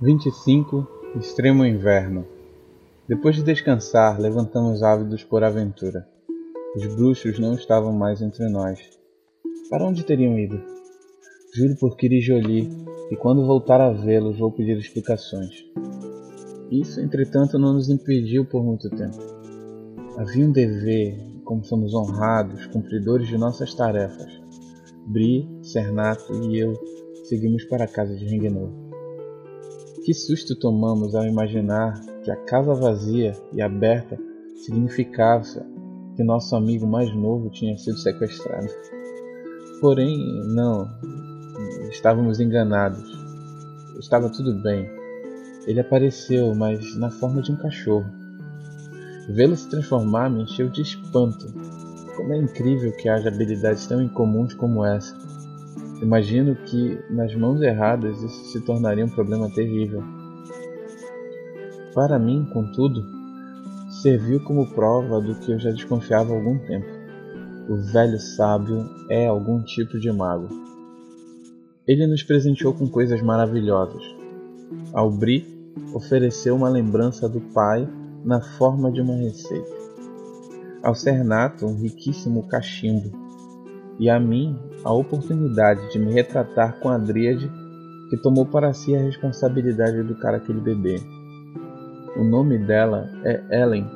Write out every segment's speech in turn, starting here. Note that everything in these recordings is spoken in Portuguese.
25 Extremo Inverno Depois de descansar, levantamos ávidos por aventura. Os bruxos não estavam mais entre nós. Para onde teriam ido? Juro por Kirijoli e quando voltar a vê-los vou pedir explicações. Isso, entretanto, não nos impediu por muito tempo. Havia um dever, como somos honrados, cumpridores de nossas tarefas. Bri, Cernato e eu seguimos para a casa de Rengenor. Que susto tomamos ao imaginar que a casa vazia e aberta significava que nosso amigo mais novo tinha sido sequestrado. Porém, não, estávamos enganados. Estava tudo bem. Ele apareceu, mas na forma de um cachorro. Vê-lo se transformar me encheu de espanto. Como é incrível que haja habilidades tão incomuns como essa. Imagino que, nas mãos erradas, isso se tornaria um problema terrível. Para mim, contudo, serviu como prova do que eu já desconfiava há algum tempo. O velho sábio é algum tipo de mago. Ele nos presenteou com coisas maravilhosas. Albri ofereceu uma lembrança do pai na forma de uma receita. Ao Cernato, um riquíssimo cachimbo e a mim a oportunidade de me retratar com a Dríade que tomou para si a responsabilidade de educar aquele bebê. O nome dela é Ellen.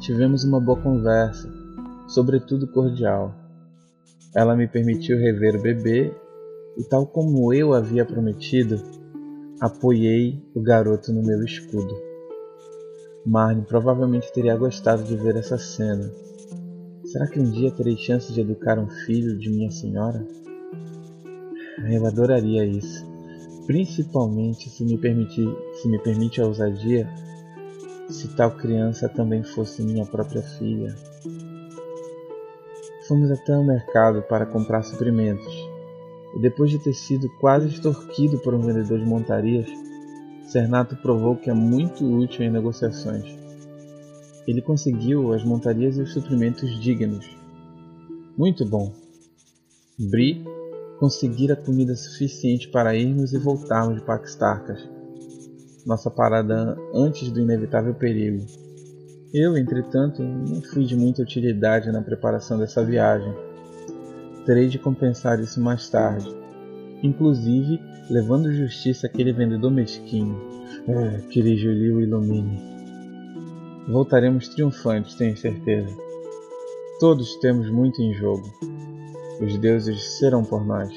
Tivemos uma boa conversa, sobretudo cordial. Ela me permitiu rever o bebê e, tal como eu havia prometido, apoiei o garoto no meu escudo. Marne provavelmente teria gostado de ver essa cena Será que um dia terei chance de educar um filho de minha senhora? Eu adoraria isso, principalmente se me permitir, se me permite a ousadia, se tal criança também fosse minha própria filha. Fomos até o mercado para comprar suprimentos, e depois de ter sido quase extorquido por um vendedor de montarias, Cernato provou que é muito útil em negociações. Ele conseguiu as montarias e os suprimentos dignos. Muito bom. Bri conseguira comida suficiente para irmos e voltarmos de Paxtarcas. Nossa parada antes do inevitável perigo. Eu, entretanto, não fui de muita utilidade na preparação dessa viagem. Terei de compensar isso mais tarde, inclusive levando justiça àquele vendedor mesquinho. É, que Julie o ilumine. Voltaremos triunfantes, tenho certeza. Todos temos muito em jogo. Os deuses serão por nós.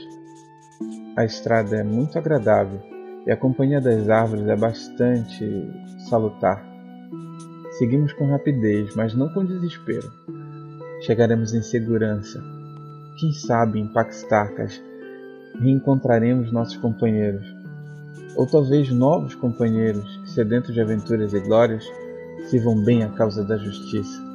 A estrada é muito agradável e a companhia das árvores é bastante salutar. Seguimos com rapidez, mas não com desespero. Chegaremos em segurança. Quem sabe em Paxtarcas reencontraremos nossos companheiros, ou talvez novos companheiros sedentos de aventuras e glórias sirvam bem a causa da justiça.